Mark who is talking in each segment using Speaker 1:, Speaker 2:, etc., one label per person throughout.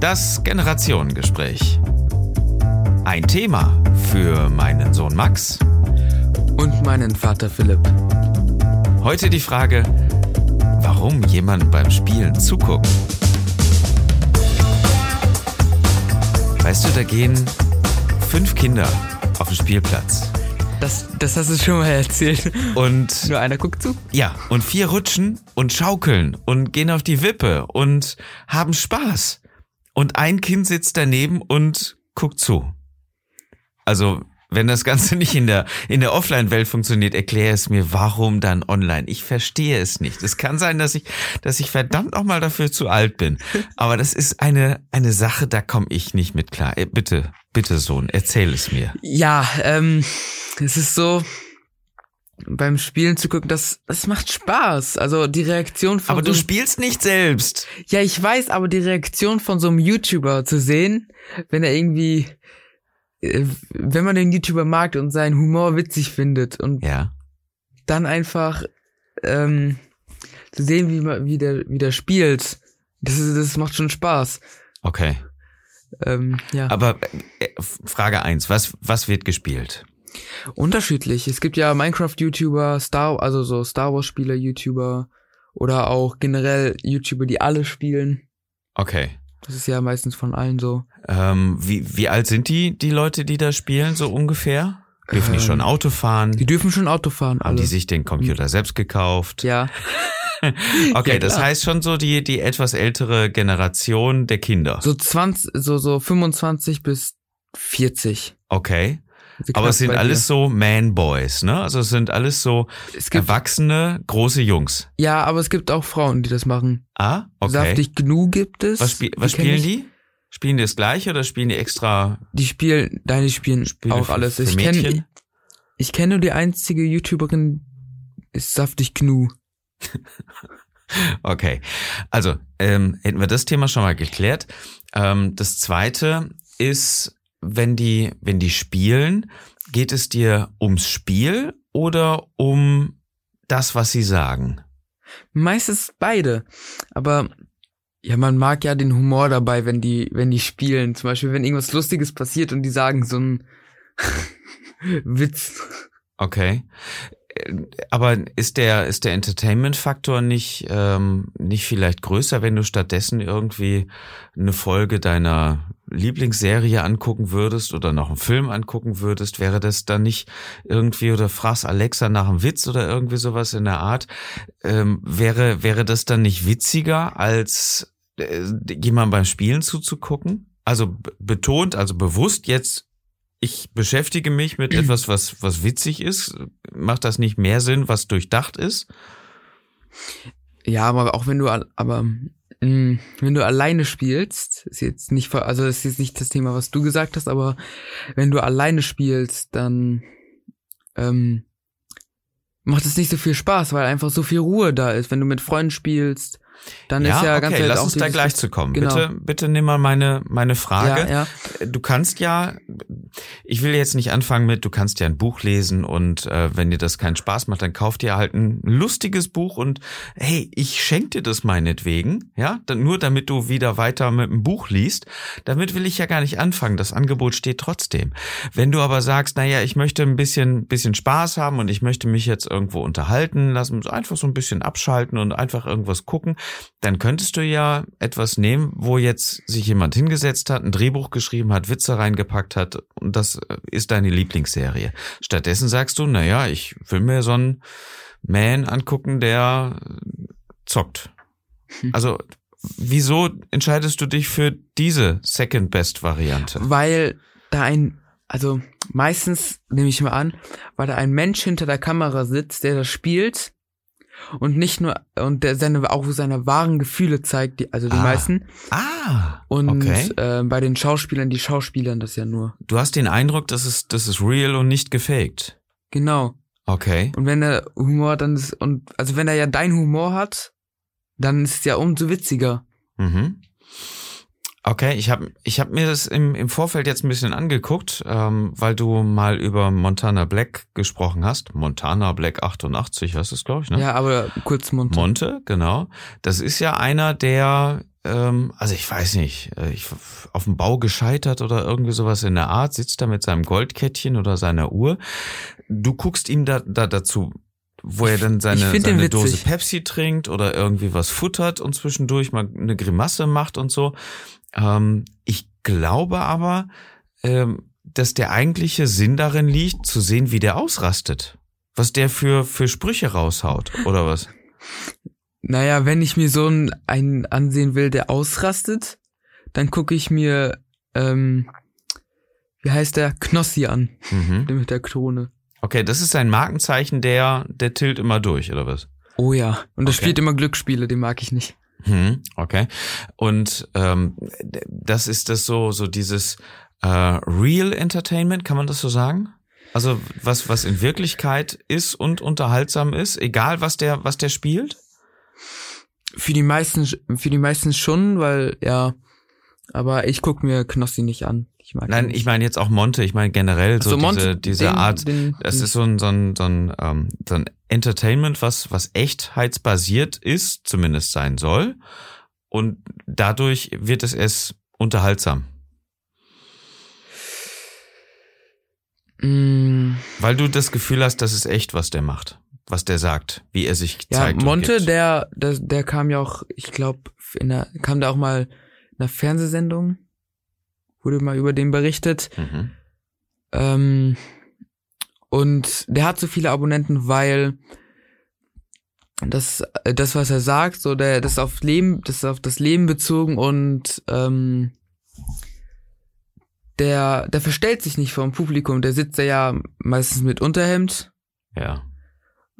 Speaker 1: Das Generationengespräch. Ein Thema für meinen Sohn Max
Speaker 2: Und meinen Vater Philipp.
Speaker 1: Heute die Frage, warum jemand beim Spielen zuguckt. Weißt du, da gehen fünf Kinder auf den Spielplatz.
Speaker 2: Das, das hast du schon mal erzählt.
Speaker 1: Und
Speaker 2: Nur einer guckt zu.
Speaker 1: ja, und vier rutschen und schaukeln und gehen auf die Wippe und haben Spaß. Und ein Kind sitzt daneben und guckt zu. Also, wenn das Ganze nicht in der, in der Offline-Welt funktioniert, erkläre es mir, warum dann online. Ich verstehe es nicht. Es kann sein, dass ich, dass ich verdammt auch mal dafür zu alt bin. Aber das ist eine, eine Sache, da komme ich nicht mit klar. Äh, Bitte, bitte Sohn, erzähl es mir.
Speaker 2: Ja, ähm, es ist so, beim Spielen zu gucken, das, das macht Spaß. Also die Reaktion von
Speaker 1: Aber
Speaker 2: so
Speaker 1: du spielst nicht selbst.
Speaker 2: Ja, ich weiß, aber die Reaktion von so einem YouTuber zu sehen, wenn er irgendwie, äh, wenn man den YouTuber mag und seinen Humor witzig findet und
Speaker 1: Ja.
Speaker 2: dann einfach ähm, zu sehen, wie man wie der, wie der spielt, das, ist, das macht schon Spaß.
Speaker 1: Okay.
Speaker 2: Ähm, ja,
Speaker 1: Aber äh, Frage eins: was, was wird gespielt?
Speaker 2: Unterschiedlich. Es gibt ja Minecraft-YouTuber, Star, also so Star Wars-Spieler-YouTuber oder auch generell YouTuber, die alle spielen.
Speaker 1: Okay.
Speaker 2: Das ist ja meistens von allen so.
Speaker 1: Ähm, wie, wie alt sind die, die Leute, die da spielen, so ungefähr? Dürfen die
Speaker 2: Ähm,
Speaker 1: schon Auto fahren?
Speaker 2: Die dürfen schon Auto fahren,
Speaker 1: Haben
Speaker 2: alle.
Speaker 1: die sich den Computer selbst gekauft?
Speaker 2: ja,
Speaker 1: Okay,
Speaker 2: Ja,
Speaker 1: das heißt schon so die, die etwas ältere Generation der Kinder.
Speaker 2: so 20, so, so 25 bis 40.
Speaker 1: Okay. Aber es sind
Speaker 2: bei dir.
Speaker 1: alles so Man-Boys, ne? Also es sind alles so
Speaker 2: es gibt,
Speaker 1: erwachsene, große Jungs.
Speaker 2: Ja, aber es gibt auch Frauen, die das machen.
Speaker 1: Ah, okay.
Speaker 2: Saftig Gnu gibt es.
Speaker 1: was spiel, was
Speaker 2: kenn
Speaker 1: spielen die? Spielen die das gleiche oder spielen die extra
Speaker 2: Die spielen, deine spielen
Speaker 1: Spiele
Speaker 2: auch
Speaker 1: für-
Speaker 2: alles.
Speaker 1: für
Speaker 2: ich kenne, ich kenne nur die einzige YouTuberin, ist Saftig Gnu.
Speaker 1: Okay, also ähm, hätten wir das Thema schon mal geklärt. Ähm, das zweite ist, wenn die, wenn die spielen, geht es dir ums Spiel oder um das, was sie sagen?
Speaker 2: Meistens beide. Aber ja, man mag ja den Humor dabei, wenn die, wenn die spielen. Zum Beispiel, wenn irgendwas Lustiges passiert und die sagen so einen Witz.
Speaker 1: Okay. Aber ist der, ist der Entertainment-Faktor nicht, ähm, nicht vielleicht größer, wenn du stattdessen irgendwie eine Folge deiner Lieblingsserie angucken würdest oder noch einen Film angucken würdest? Wäre das dann nicht irgendwie oder fragst Alexa nach einem Witz oder irgendwie sowas in der Art? Ähm, wäre, wäre das dann nicht witziger, als äh, jemand beim Spielen zuzugucken? Also betont, also bewusst jetzt ich beschäftige mich mit etwas, was, was witzig ist. Macht das nicht mehr Sinn, was durchdacht ist?
Speaker 2: Ja, aber auch wenn du, aber mh, wenn du alleine spielst, ist jetzt nicht, also ist jetzt nicht das Thema, was du gesagt hast, aber wenn du alleine spielst, dann ähm, macht es nicht so viel Spaß, weil einfach so viel Ruhe da ist. Wenn du mit Freunden spielst, dann ist ja ganz
Speaker 1: okay,
Speaker 2: Welt
Speaker 1: lass uns da gleich zu kommen.
Speaker 2: Genau.
Speaker 1: Bitte, bitte nimm mal meine, meine Frage.
Speaker 2: Ja, ja.
Speaker 1: Du kannst ja, ich will jetzt nicht anfangen mit, du kannst ja ein Buch lesen und äh, wenn dir das keinen Spaß macht, dann kauf dir halt ein lustiges Buch und hey, ich schenk dir das meinetwegen, ja, dann nur damit du wieder weiter mit dem Buch liest. Damit will ich ja gar nicht anfangen. Das Angebot steht trotzdem. Wenn du aber sagst, naja, ich möchte ein bisschen, bisschen Spaß haben und ich möchte mich jetzt irgendwo unterhalten, lass uns einfach so ein bisschen abschalten und einfach irgendwas gucken, dann könntest du ja etwas nehmen, wo jetzt sich jemand hingesetzt hat, ein Drehbuch geschrieben hat, Witze reingepackt hat und das äh, ist deine Lieblingsserie. Stattdessen sagst du, naja, ich will mir so einen Man angucken, der äh, zockt.
Speaker 2: Hm.
Speaker 1: Also, wieso entscheidest du dich für diese Second Best Variante?
Speaker 2: Weil da ein, also meistens nehme ich mal an, weil da ein Mensch hinter der Kamera sitzt, der das spielt und nicht nur und der seine auch seine wahren Gefühle zeigt, die, also die
Speaker 1: Ah,
Speaker 2: meisten.
Speaker 1: Ah,
Speaker 2: Und
Speaker 1: okay.
Speaker 2: äh, bei den Schauspielern, die Schauspielern das ja nur.
Speaker 1: Du hast den Eindruck, das ist, das ist real und nicht gefaked.
Speaker 2: Genau.
Speaker 1: Okay.
Speaker 2: Und wenn der Humor dann ist und also wenn er ja dein Humor hat, dann ist es ja umso witziger.
Speaker 1: Mhm. Okay, ich habe ich hab mir das im, im Vorfeld jetzt ein bisschen angeguckt, ähm, weil du mal über Montana Black gesprochen hast. Montana Black 88 heißt es, glaube ich, ne?
Speaker 2: Ja, aber kurz Monte.
Speaker 1: Monte, genau. Das ist ja einer, der ähm, also ich weiß nicht, äh, ich, auf dem Bau gescheitert oder irgendwie sowas in der Art, sitzt da mit seinem Goldkettchen oder seiner Uhr. Du guckst ihm da, da dazu, wo er dann seine, seine. Dose Pepsi trinkt oder irgendwie was futtert und zwischendurch mal eine Grimasse macht und so. Ähm, ich glaube aber, ähm, dass der eigentliche Sinn darin liegt, zu sehen, wie der ausrastet. Was der für, für Sprüche raushaut, oder was?
Speaker 2: Naja, wenn ich mir so einen, einen ansehen will, der ausrastet, dann gucke ich mir, ähm, wie heißt der, Knossi an,
Speaker 1: Mhm.
Speaker 2: der mit der Krone.
Speaker 1: Okay, das ist ein Markenzeichen, der, der tilt immer durch, oder was?
Speaker 2: Oh ja, und der
Speaker 1: Okay.
Speaker 2: spielt immer Glücksspiele, den mag ich nicht.
Speaker 1: Hm, okay. Und ähm, das ist das so, so dieses äh, Real Entertainment, kann man das so sagen? Also was, was in Wirklichkeit ist und unterhaltsam ist, egal was der, was der spielt?
Speaker 2: Für die meisten, für die meisten schon, weil, ja, aber ich guck mir Knossi nicht an. Ich mag
Speaker 1: Nein, ich meine jetzt auch Monte, ich meine generell so diese,
Speaker 2: Monte,
Speaker 1: diese
Speaker 2: den-
Speaker 1: Art,
Speaker 2: den-
Speaker 1: das ist so ein, so ein, so ein, ähm, so ein Entertainment, was, was echtheitsbasiert ist, zumindest sein soll. Und dadurch wird es erst unterhaltsam.
Speaker 2: Mm,
Speaker 1: Weil du das Gefühl hast, das ist echt, was der macht. Was der sagt, wie er sich
Speaker 2: ja,
Speaker 1: zeigt. und
Speaker 2: Monte,
Speaker 1: gibt.
Speaker 2: der, der, der kam ja auch, ich glaube, in der, kam da auch mal in einer Fernsehsendung, wurde mal über den berichtet.
Speaker 1: Mhm.
Speaker 2: Ähm, und der hat so viele Abonnenten, weil das, äh, das, was er sagt, so der, das ist auf Leben, das ist auf das Leben bezogen und ähm, der, der verstellt sich nicht vor dem Publikum. Der sitzt ja meistens mit Unterhemd.
Speaker 1: Ja.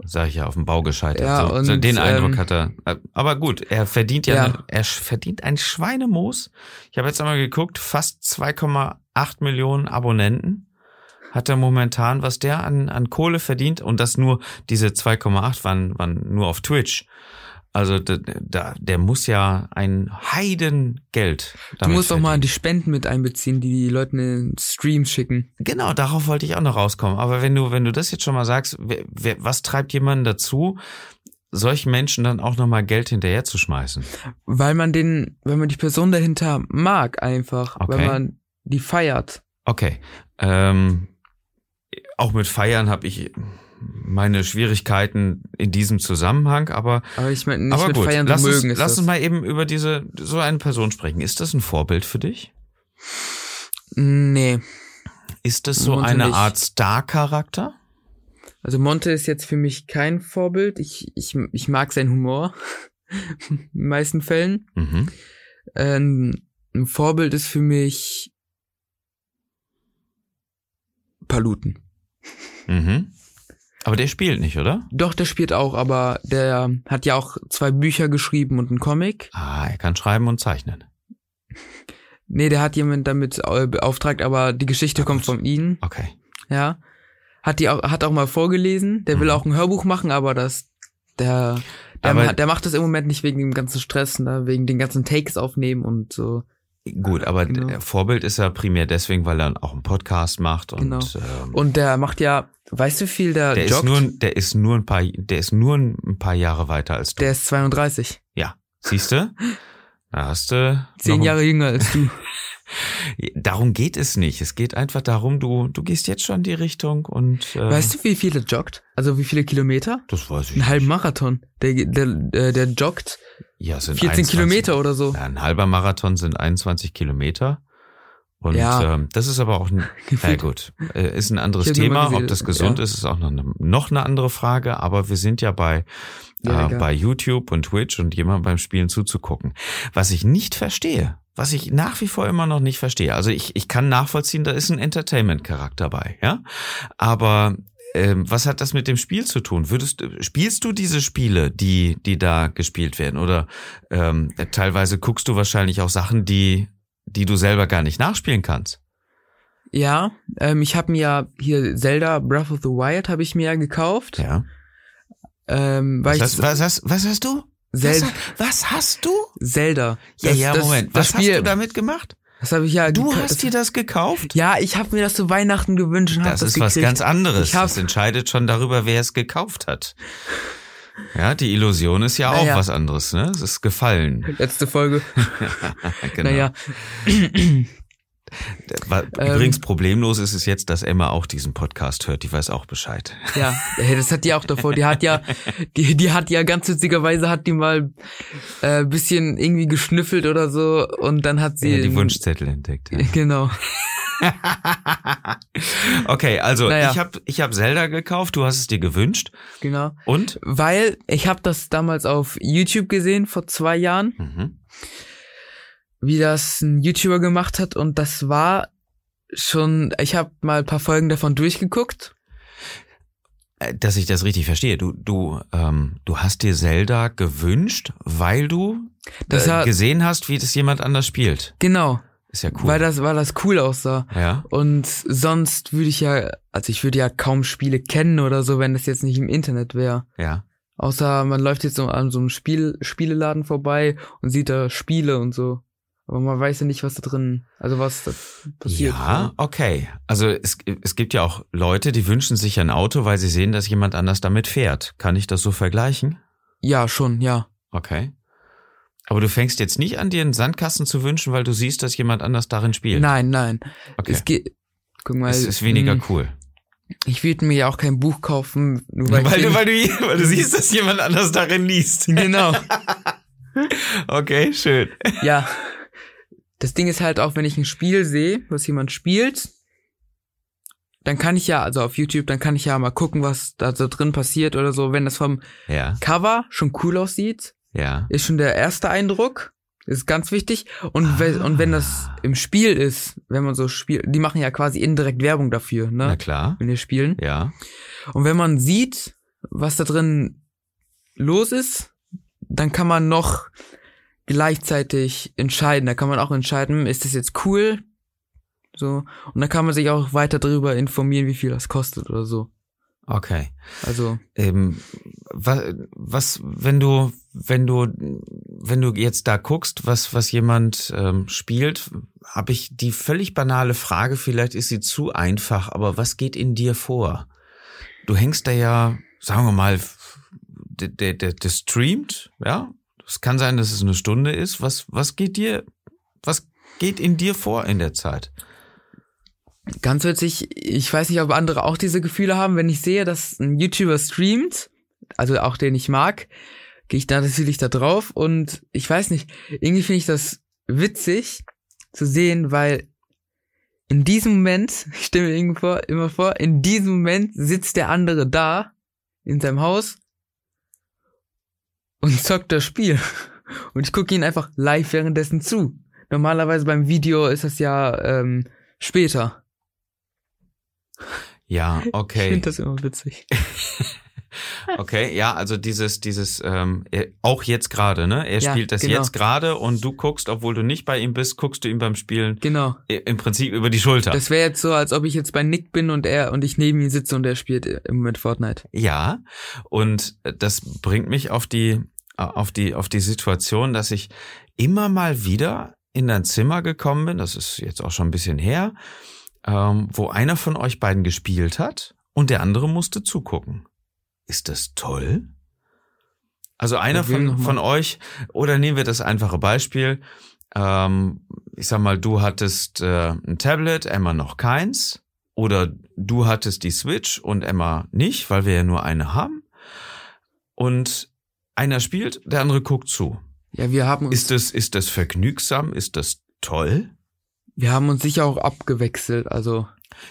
Speaker 1: Sag ich ja, auf dem Bau gescheitert.
Speaker 2: Ja,
Speaker 1: so, so
Speaker 2: und,
Speaker 1: den Eindruck
Speaker 2: ähm,
Speaker 1: hat er. Aber gut, er verdient ja,
Speaker 2: Ja.
Speaker 1: Er verdient ein Schweinemoos. Ich habe jetzt einmal geguckt, fast 2,8 Millionen Abonnenten hat er momentan, was der an, an Kohle verdient und das nur, diese 2,8 waren, waren nur auf Twitch. Also da, da, der muss ja ein Heidengeld.
Speaker 2: Du musst doch mal die Spenden mit einbeziehen, die die Leute in den Streams schicken.
Speaker 1: Genau, darauf wollte ich auch noch rauskommen. Aber wenn du, wenn du das jetzt schon mal sagst, wer, wer, was treibt jemanden dazu, solchen Menschen dann auch nochmal Geld hinterher zu schmeißen?
Speaker 2: Weil man den, wenn man die Person dahinter mag einfach,
Speaker 1: Okay.
Speaker 2: weil man die feiert.
Speaker 1: Okay. Ähm, auch mit Feiern habe ich meine Schwierigkeiten in diesem Zusammenhang, aber,
Speaker 2: Aber ich meine nicht
Speaker 1: aber
Speaker 2: mit
Speaker 1: gut,
Speaker 2: feiern
Speaker 1: lass, uns,
Speaker 2: mögen ist
Speaker 1: lass
Speaker 2: das.
Speaker 1: uns mal eben über diese so eine Person sprechen. Ist das ein Vorbild für dich?
Speaker 2: Nee.
Speaker 1: Ist das so
Speaker 2: Monte
Speaker 1: eine
Speaker 2: nicht.
Speaker 1: Art Star-Charakter?
Speaker 2: Also Monte ist jetzt für mich kein Vorbild. Ich, ich, ich mag seinen Humor. In den meisten Fällen.
Speaker 1: Mhm.
Speaker 2: Ähm, ein Vorbild ist für mich Paluten.
Speaker 1: Mhm. Aber der spielt nicht, oder?
Speaker 2: Doch, der spielt auch, aber der hat ja auch zwei Bücher geschrieben und einen Comic.
Speaker 1: Ah, er kann schreiben und zeichnen.
Speaker 2: Nee, der hat jemand damit äh, beauftragt, aber die Geschichte
Speaker 1: Ah,
Speaker 2: kommt von ihm,
Speaker 1: Okay.
Speaker 2: ja. Hat die auch, hat auch mal vorgelesen. Der will
Speaker 1: Mhm.
Speaker 2: auch ein Hörbuch machen, aber das, der, der, der macht das im Moment nicht wegen dem ganzen Stress, ne, wegen den ganzen Takes aufnehmen und so.
Speaker 1: Gut, aber
Speaker 2: Genau.
Speaker 1: der Vorbild ist ja primär deswegen, weil er auch einen Podcast macht und
Speaker 2: Genau.
Speaker 1: ähm,
Speaker 2: Und der macht ja, weißt du viel der,
Speaker 1: der ist
Speaker 2: joggt?
Speaker 1: nur, der ist nur ein paar, der ist nur ein paar Jahre weiter als du.
Speaker 2: der ist 32.
Speaker 1: ja, siehst du? Da hast du
Speaker 2: Zehn Jahre jünger als du.
Speaker 1: Darum geht es nicht. Es geht einfach darum, du du gehst jetzt schon in die Richtung und äh,
Speaker 2: Weißt du, wie viel der joggt? Also wie viele Kilometer?
Speaker 1: das weiß ich.
Speaker 2: Einen halben. Marathon. Der, der, der, der joggt
Speaker 1: Ja, sind
Speaker 2: 14
Speaker 1: 21
Speaker 2: Kilometer oder so.
Speaker 1: Ja, ein halber Marathon sind 21 Kilometer. Und
Speaker 2: Ja.
Speaker 1: ähm, das ist aber auch ein, na
Speaker 2: Gefühlt.
Speaker 1: gut, äh, ist ein anderes Thema. Ob das gesund
Speaker 2: ja.
Speaker 1: ist, ist auch noch eine, noch eine andere Frage. Aber wir sind ja bei,
Speaker 2: Ja,
Speaker 1: äh, bei YouTube und Twitch und jemand beim Spielen zuzugucken. Was ich nicht verstehe, was ich nach wie vor immer noch nicht verstehe. Also ich, ich kann nachvollziehen, da ist ein Entertainment-Charakter bei, ja. Aber ähm, was hat das mit dem Spiel zu tun? Würdest du- spielst du diese Spiele, die die da gespielt werden, oder ähm, teilweise guckst du wahrscheinlich auch Sachen, die die du selber gar nicht nachspielen kannst?
Speaker 2: Ja, ähm, ich habe mir ja hier Zelda Breath of the Wild habe ich mir ja gekauft.
Speaker 1: Ja.
Speaker 2: Ähm, weil
Speaker 1: Was
Speaker 2: ich
Speaker 1: hast, was hast, was hast du?
Speaker 2: Zel
Speaker 1: Was, was hast du?
Speaker 2: Zelda.
Speaker 1: Ja,
Speaker 2: Das-
Speaker 1: ja,
Speaker 2: das,
Speaker 1: Moment.
Speaker 2: Das
Speaker 1: Was
Speaker 2: Spiel,
Speaker 1: hast du damit gemacht?
Speaker 2: Das habe ich ja.
Speaker 1: Du hast dir das gekauft?
Speaker 2: Ja, ich habe mir das zu Weihnachten gewünscht und
Speaker 1: Das
Speaker 2: das
Speaker 1: ist was
Speaker 2: gekriegt.
Speaker 1: ganz anderes.
Speaker 2: Ich
Speaker 1: das entscheidet schon darüber, wer es gekauft hat. Ja, die Illusion ist ja
Speaker 2: Naja.
Speaker 1: auch was anderes, ne? Es ist gefallen.
Speaker 2: Letzte Folge.
Speaker 1: genau.
Speaker 2: Naja, Ähm.
Speaker 1: Übrigens problemlos ist es jetzt, dass Emma auch diesen Podcast hört. Die weiß auch Bescheid.
Speaker 2: ja, das hat die auch davor. Die hat ja, die, die hat ja ganz witzigerweise hat die mal äh, bisschen irgendwie geschnüffelt oder so und dann hat sie
Speaker 1: Ja, die Wunschzettel entdeckt. Ja.
Speaker 2: Genau.
Speaker 1: Okay, also
Speaker 2: Naja.
Speaker 1: ich habe ich hab Zelda gekauft. Du hast es dir gewünscht.
Speaker 2: Genau.
Speaker 1: Und?
Speaker 2: Weil ich habe das damals auf YouTube gesehen vor zwei Jahren,
Speaker 1: Mhm.
Speaker 2: wie das ein YouTuber gemacht hat und das war schon, ich habe mal ein paar Folgen davon durchgeguckt.
Speaker 1: Äh, Dass ich das richtig verstehe. Du, du, ähm, du hast dir Zelda gewünscht, weil du
Speaker 2: Das
Speaker 1: äh, gesehen hast, wie das jemand anders spielt.
Speaker 2: Genau,
Speaker 1: Ist ja cool.
Speaker 2: weil das weil das cool aussah.
Speaker 1: ja.
Speaker 2: Und sonst würde ich ja, also ich würde ja kaum Spiele kennen oder so, wenn das jetzt nicht im Internet wäre.
Speaker 1: Ja.
Speaker 2: Außer man läuft jetzt so an so einem Spiel, Spieleladen vorbei und sieht da Spiele und so. Aber man weiß ja nicht, was da drin, also was da passiert.
Speaker 1: Ja, okay. Also es, es gibt ja auch Leute, die wünschen sich ein Auto, weil sie sehen, dass jemand anders damit fährt. Kann ich das so vergleichen?
Speaker 2: Ja, schon, ja.
Speaker 1: Okay. Aber du fängst jetzt nicht an, dir einen Sandkasten zu wünschen, weil du siehst, dass jemand anders darin spielt.
Speaker 2: Nein, nein.
Speaker 1: okay.
Speaker 2: Es geht, guck mal.
Speaker 1: es ist weniger
Speaker 2: mh,
Speaker 1: cool.
Speaker 2: Ich würde mir ja auch kein Buch kaufen, nur weil,
Speaker 1: Weil, du, weil, du, weil du siehst, dass jemand anders darin liest.
Speaker 2: Genau.
Speaker 1: Okay, schön.
Speaker 2: Ja. Das Ding ist halt auch, wenn ich ein Spiel sehe, was jemand spielt, dann kann ich ja, also auf YouTube, dann kann ich ja mal gucken, was da so drin passiert oder so. Wenn das vom
Speaker 1: Ja,
Speaker 2: Cover schon cool aussieht,
Speaker 1: ja.
Speaker 2: ist schon der erste Eindruck. Ist ganz wichtig. Und, wenn, und wenn das im Spiel ist, wenn man so spielt, die machen ja quasi indirekt Werbung dafür,
Speaker 1: Na
Speaker 2: ne?
Speaker 1: klar.
Speaker 2: Wenn wir spielen.
Speaker 1: Ja.
Speaker 2: Und wenn man sieht, was da drin los ist, dann kann man noch gleichzeitig entscheiden. Da kann man auch entscheiden, ist das jetzt cool? So. Und dann kann man sich auch weiter darüber informieren, wie viel das kostet oder so.
Speaker 1: Okay.
Speaker 2: Also,
Speaker 1: Ähm, was, was, wenn du, wenn du, wenn du jetzt da guckst, was, was jemand ähm, spielt, habe ich die völlig banale Frage, vielleicht ist sie zu einfach, aber was geht in dir vor? Du hängst da ja, sagen wir mal, der, der, der, der streamt, ja? Es kann sein, dass es eine Stunde ist. Was, was geht dir, was geht in dir vor in der Zeit?
Speaker 2: ganz witzig, ich weiß nicht, ob andere auch diese Gefühle haben, wenn ich sehe, dass ein YouTuber streamt, also auch den ich mag, gehe ich da natürlich da drauf und ich weiß nicht, irgendwie finde ich das witzig zu sehen, weil in diesem Moment, ich stelle mir irgendwie vor, immer vor, in diesem Moment sitzt der andere da in seinem Haus und zockt das Spiel. Und ich gucke ihn einfach live währenddessen zu. Normalerweise beim Video ist das ja ähm, später.
Speaker 1: Ja,
Speaker 2: Ich
Speaker 1: okay.
Speaker 2: finde das immer witzig.
Speaker 1: Okay, ja, also dieses, dieses, ähm, auch jetzt gerade, ne? Er
Speaker 2: Ja,
Speaker 1: spielt das
Speaker 2: genau.
Speaker 1: jetzt gerade und du guckst, obwohl du nicht bei ihm bist, guckst du ihm beim Spielen
Speaker 2: Genau.
Speaker 1: im Prinzip über die Schulter.
Speaker 2: Das wäre jetzt so, als ob ich jetzt bei Nick bin und er und ich neben ihm sitze und er spielt im Moment Fortnite.
Speaker 1: ja, und das bringt mich auf die, auf die, auf die Situation, dass ich immer mal wieder in dein Zimmer gekommen bin, das ist jetzt auch schon ein bisschen her, ähm, wo einer von euch beiden gespielt hat und der andere musste zugucken. Ist das toll? Also einer von, von euch, oder nehmen wir das einfache Beispiel, ähm, ich sag mal, du hattest äh, ein Tablet, Emma noch keins, oder du hattest die Switch und Emma nicht, weil wir ja nur eine haben. Und einer spielt, der andere guckt zu.
Speaker 2: Ja, wir haben uns,
Speaker 1: Ist das, ist das vergnügsam? Ist das toll?
Speaker 2: wir haben uns sicher auch abgewechselt. Also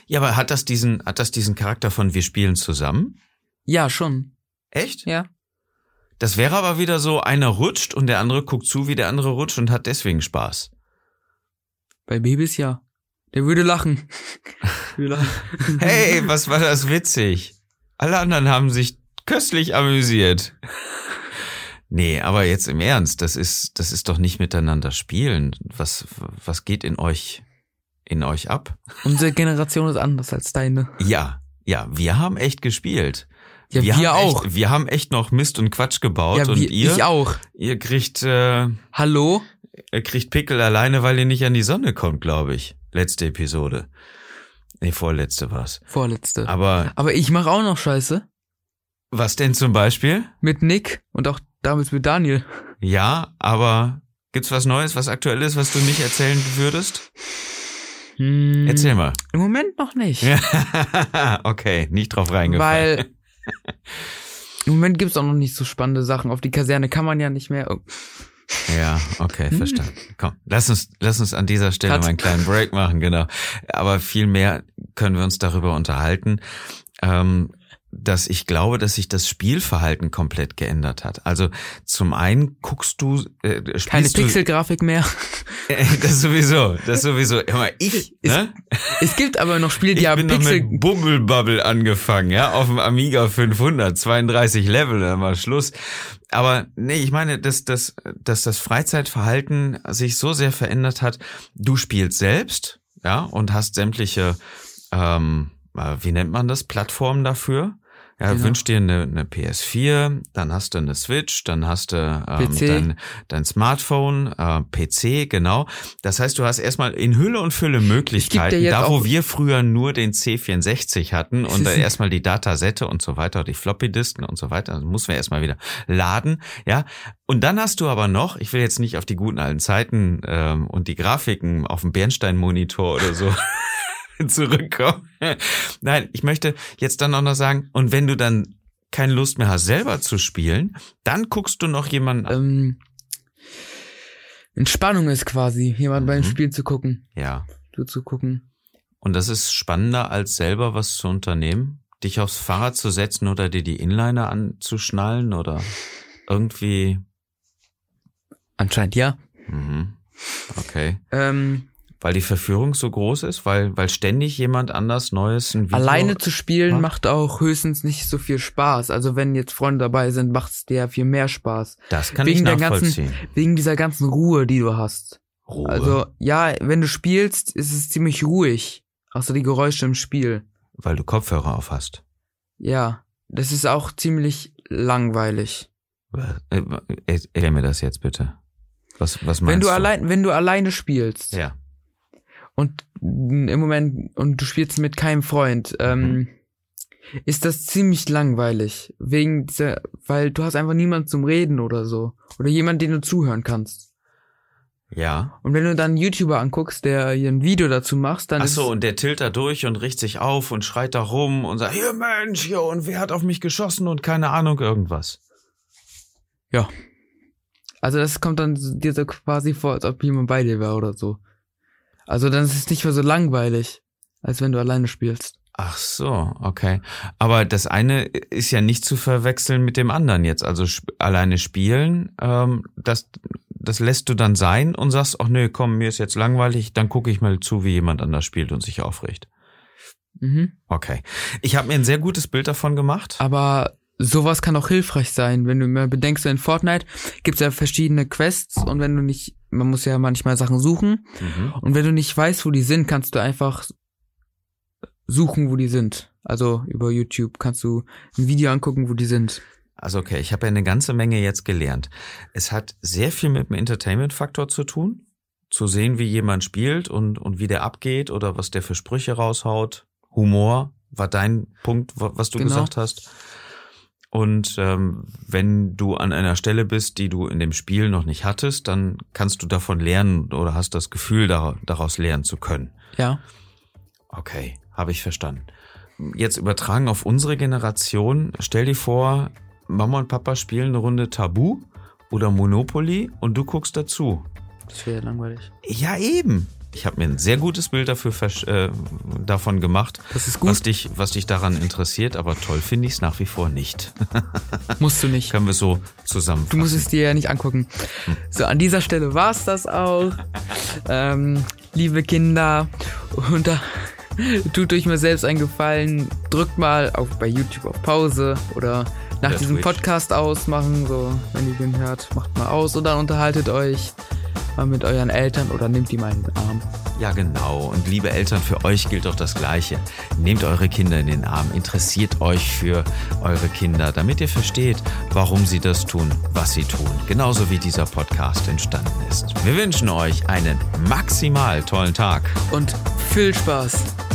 Speaker 1: Ja, aber hat das diesen, hat das diesen Charakter von wir spielen zusammen?
Speaker 2: Ja, schon.
Speaker 1: Echt?
Speaker 2: Ja.
Speaker 1: Das wäre aber wieder so, einer rutscht und der andere guckt zu, wie der andere rutscht und hat deswegen Spaß.
Speaker 2: Bei Babys ja. Der würde lachen. würde lachen.
Speaker 1: Hey, was war das witzig? Alle anderen haben sich köstlich amüsiert. Nee, aber jetzt im Ernst, das ist, das ist doch nicht miteinander spielen. Was, was geht in euch, in euch ab?
Speaker 2: Unsere Generation ist anders als deine.
Speaker 1: Ja, ja, wir haben echt gespielt.
Speaker 2: Ja, wir,
Speaker 1: haben
Speaker 2: auch.
Speaker 1: Echt, wir haben echt noch Mist und Quatsch gebaut
Speaker 2: ja,
Speaker 1: und
Speaker 2: wir,
Speaker 1: ihr,
Speaker 2: ich auch.
Speaker 1: ihr kriegt, äh,
Speaker 2: Hallo?
Speaker 1: ihr kriegt Pickel alleine, weil ihr nicht an die Sonne kommt, glaube ich. Letzte Episode. Nee, vorletzte war's.
Speaker 2: Vorletzte.
Speaker 1: Aber
Speaker 2: Aber ich mache auch noch Scheiße.
Speaker 1: Was denn zum Beispiel?
Speaker 2: Mit Nick und auch damals mit Daniel.
Speaker 1: Ja, aber gibt's was Neues, was aktuell ist, was du nicht erzählen würdest?
Speaker 2: Hm,
Speaker 1: Erzähl mal.
Speaker 2: Im Moment noch nicht.
Speaker 1: okay, nicht drauf reingefallen.
Speaker 2: Weil im Moment gibt's auch noch nicht so spannende Sachen. Auf die Kaserne kann man ja nicht mehr. Oh,
Speaker 1: Ja, okay, verstanden. Komm, lass uns, lass uns an dieser Stelle
Speaker 2: Cut.
Speaker 1: mal einen kleinen Break machen, genau. Aber viel mehr können wir uns darüber unterhalten, ähm, dass ich glaube, dass sich das Spielverhalten komplett geändert hat. Also zum einen guckst du, äh, spielst
Speaker 2: Keine Pixelgrafik mehr.
Speaker 1: Äh, das sowieso, das sowieso. Immer ich,
Speaker 2: Ist-
Speaker 1: ne?
Speaker 2: Es gibt aber noch Spiele, die
Speaker 1: Ich
Speaker 2: haben
Speaker 1: bin noch
Speaker 2: Pixel.
Speaker 1: mit Bubble Bubble angefangen, ja, auf dem Amiga 500, 32 Level, dann war Schluss. Aber nee, ich meine, dass, dass, dass das Freizeitverhalten sich so sehr verändert hat. Du spielst selbst, ja, und hast sämtliche, ähm, äh, wie nennt man das, Plattformen dafür. Ja,
Speaker 2: Genau.
Speaker 1: wünsch dir eine, eine PS4, dann hast du eine Switch, dann hast du ähm, dein, dein Smartphone, äh, PC, genau. Das heißt, du hast erstmal in Hülle und Fülle Möglichkeiten. da, wo wir früher nur den C64 hatten und da
Speaker 2: ist ein-
Speaker 1: erstmal die Datasette und so weiter, die Floppy-Disken und so weiter, dann muss wir erstmal wieder laden, ja. Und dann hast du aber noch, ich will jetzt nicht auf die guten alten Zeiten ähm, und die Grafiken auf dem Bernstein-Monitor oder so zurückkommen. Nein, ich möchte jetzt dann auch noch sagen, und wenn du dann keine Lust mehr hast, selber zu spielen, dann guckst du noch jemanden an.
Speaker 2: Ähm, Entspannung ist quasi, jemand beim
Speaker 1: Mhm.
Speaker 2: Spielen zu gucken,
Speaker 1: Ja.
Speaker 2: du zu gucken.
Speaker 1: Und das ist spannender, als selber was zu unternehmen? Dich aufs Fahrrad zu setzen oder dir die Inliner anzuschnallen oder irgendwie.
Speaker 2: Anscheinend ja.
Speaker 1: Mhm. Okay.
Speaker 2: Ähm,
Speaker 1: Weil die Verführung so groß ist, weil, weil ständig jemand anders Neues ein Video.
Speaker 2: alleine zu spielen
Speaker 1: macht?
Speaker 2: macht auch höchstens nicht so viel Spaß. Also wenn jetzt Freunde dabei sind, macht es dir ja viel mehr Spaß.
Speaker 1: Das kann
Speaker 2: wegen
Speaker 1: ich
Speaker 2: der ganzen-
Speaker 1: nachvollziehen.
Speaker 2: Wegen dieser ganzen Ruhe, die du hast.
Speaker 1: Ruhe.
Speaker 2: Also ja, wenn du spielst, ist es ziemlich ruhig. Außer die Geräusche im Spiel.
Speaker 1: weil du Kopfhörer auf hast.
Speaker 2: Ja, das ist auch ziemlich langweilig.
Speaker 1: Äh, Erklär mir das jetzt bitte. Was, was meinst
Speaker 2: Wenn du
Speaker 1: du?
Speaker 2: allein, wenn du alleine spielst
Speaker 1: Ja.
Speaker 2: Und im Moment und du spielst mit keinem Freund, ähm,
Speaker 1: Mhm.
Speaker 2: ist das ziemlich langweilig. Wegen dieser, weil du hast einfach niemanden zum Reden oder so. Oder jemand, den du zuhören kannst.
Speaker 1: Ja.
Speaker 2: Und wenn du dann einen YouTuber anguckst, der hier ein Video dazu machst, dann
Speaker 1: Ach
Speaker 2: ist
Speaker 1: so, und der tilt da durch und richt sich auf und schreit da rum und sagt, hier Mensch, hier, und wer hat auf mich geschossen und keine Ahnung, irgendwas.
Speaker 2: ja. Also das kommt dann dir so quasi vor, als ob jemand bei dir wäre oder so. Also dann ist es nicht mehr so langweilig, als wenn du alleine spielst.
Speaker 1: Ach so, okay. Aber das eine ist ja nicht zu verwechseln mit dem anderen jetzt. Also sp alleine spielen, ähm, das, das lässt du dann sein und sagst, ach nö, komm, mir ist jetzt langweilig, dann gucke ich mal zu, wie jemand anders spielt und sich aufricht.
Speaker 2: Mhm.
Speaker 1: Okay. Ich habe mir ein sehr gutes Bild davon gemacht.
Speaker 2: Aber sowas kann auch hilfreich sein, wenn du mal bedenkst, in Fortnite gibt's ja verschiedene Quests und wenn du nicht, man muss ja manchmal Sachen suchen
Speaker 1: Mhm.
Speaker 2: und wenn du nicht weißt, wo die sind, kannst du einfach suchen, wo die sind. Also über YouTube kannst du ein Video angucken, wo die sind.
Speaker 1: Also okay, ich habe ja eine ganze Menge jetzt gelernt. Es hat sehr viel mit dem Entertainment-Faktor zu tun, zu sehen, wie jemand spielt und, und wie der abgeht oder was der für Sprüche raushaut. Humor war dein Punkt, wa- was du
Speaker 2: Genau.
Speaker 1: gesagt hast. Und ähm, wenn du an einer Stelle bist, die du in dem Spiel noch nicht hattest, dann kannst du davon lernen oder hast das Gefühl, dar- daraus lernen zu können.
Speaker 2: Ja.
Speaker 1: Okay, habe ich verstanden. Jetzt übertragen auf unsere Generation. Stell dir vor, Mama und Papa spielen eine Runde Tabu oder Monopoly und du guckst dazu.
Speaker 2: Das wäre ja langweilig.
Speaker 1: Ja, eben. Ich habe mir ein sehr gutes Bild dafür äh, davon gemacht,
Speaker 2: Das ist
Speaker 1: was dich, was dich daran interessiert, aber toll finde ich es nach wie vor nicht.
Speaker 2: Musst du nicht.
Speaker 1: Können wir so
Speaker 2: Du
Speaker 1: zusammenfassen.
Speaker 2: musst es dir ja nicht angucken. So, an dieser Stelle war's das auch. Ähm, liebe Kinder, und da tut euch mal selbst einen Gefallen. Drückt mal auf, bei YouTube auf Pause oder nach
Speaker 1: Oder
Speaker 2: diesem
Speaker 1: Twitch.
Speaker 2: Podcast ausmachen, so, wenn ihr den hört, macht mal aus oder unterhaltet euch mal mit euren Eltern oder nehmt die mal in den Arm.
Speaker 1: Ja, genau. Und liebe Eltern, für euch gilt auch das Gleiche. Nehmt eure Kinder in den Arm, interessiert euch für eure Kinder, damit ihr versteht, warum sie das tun, was sie tun. Genauso wie dieser Podcast entstanden ist. Wir wünschen euch einen maximal tollen Tag.
Speaker 2: Und viel Spaß!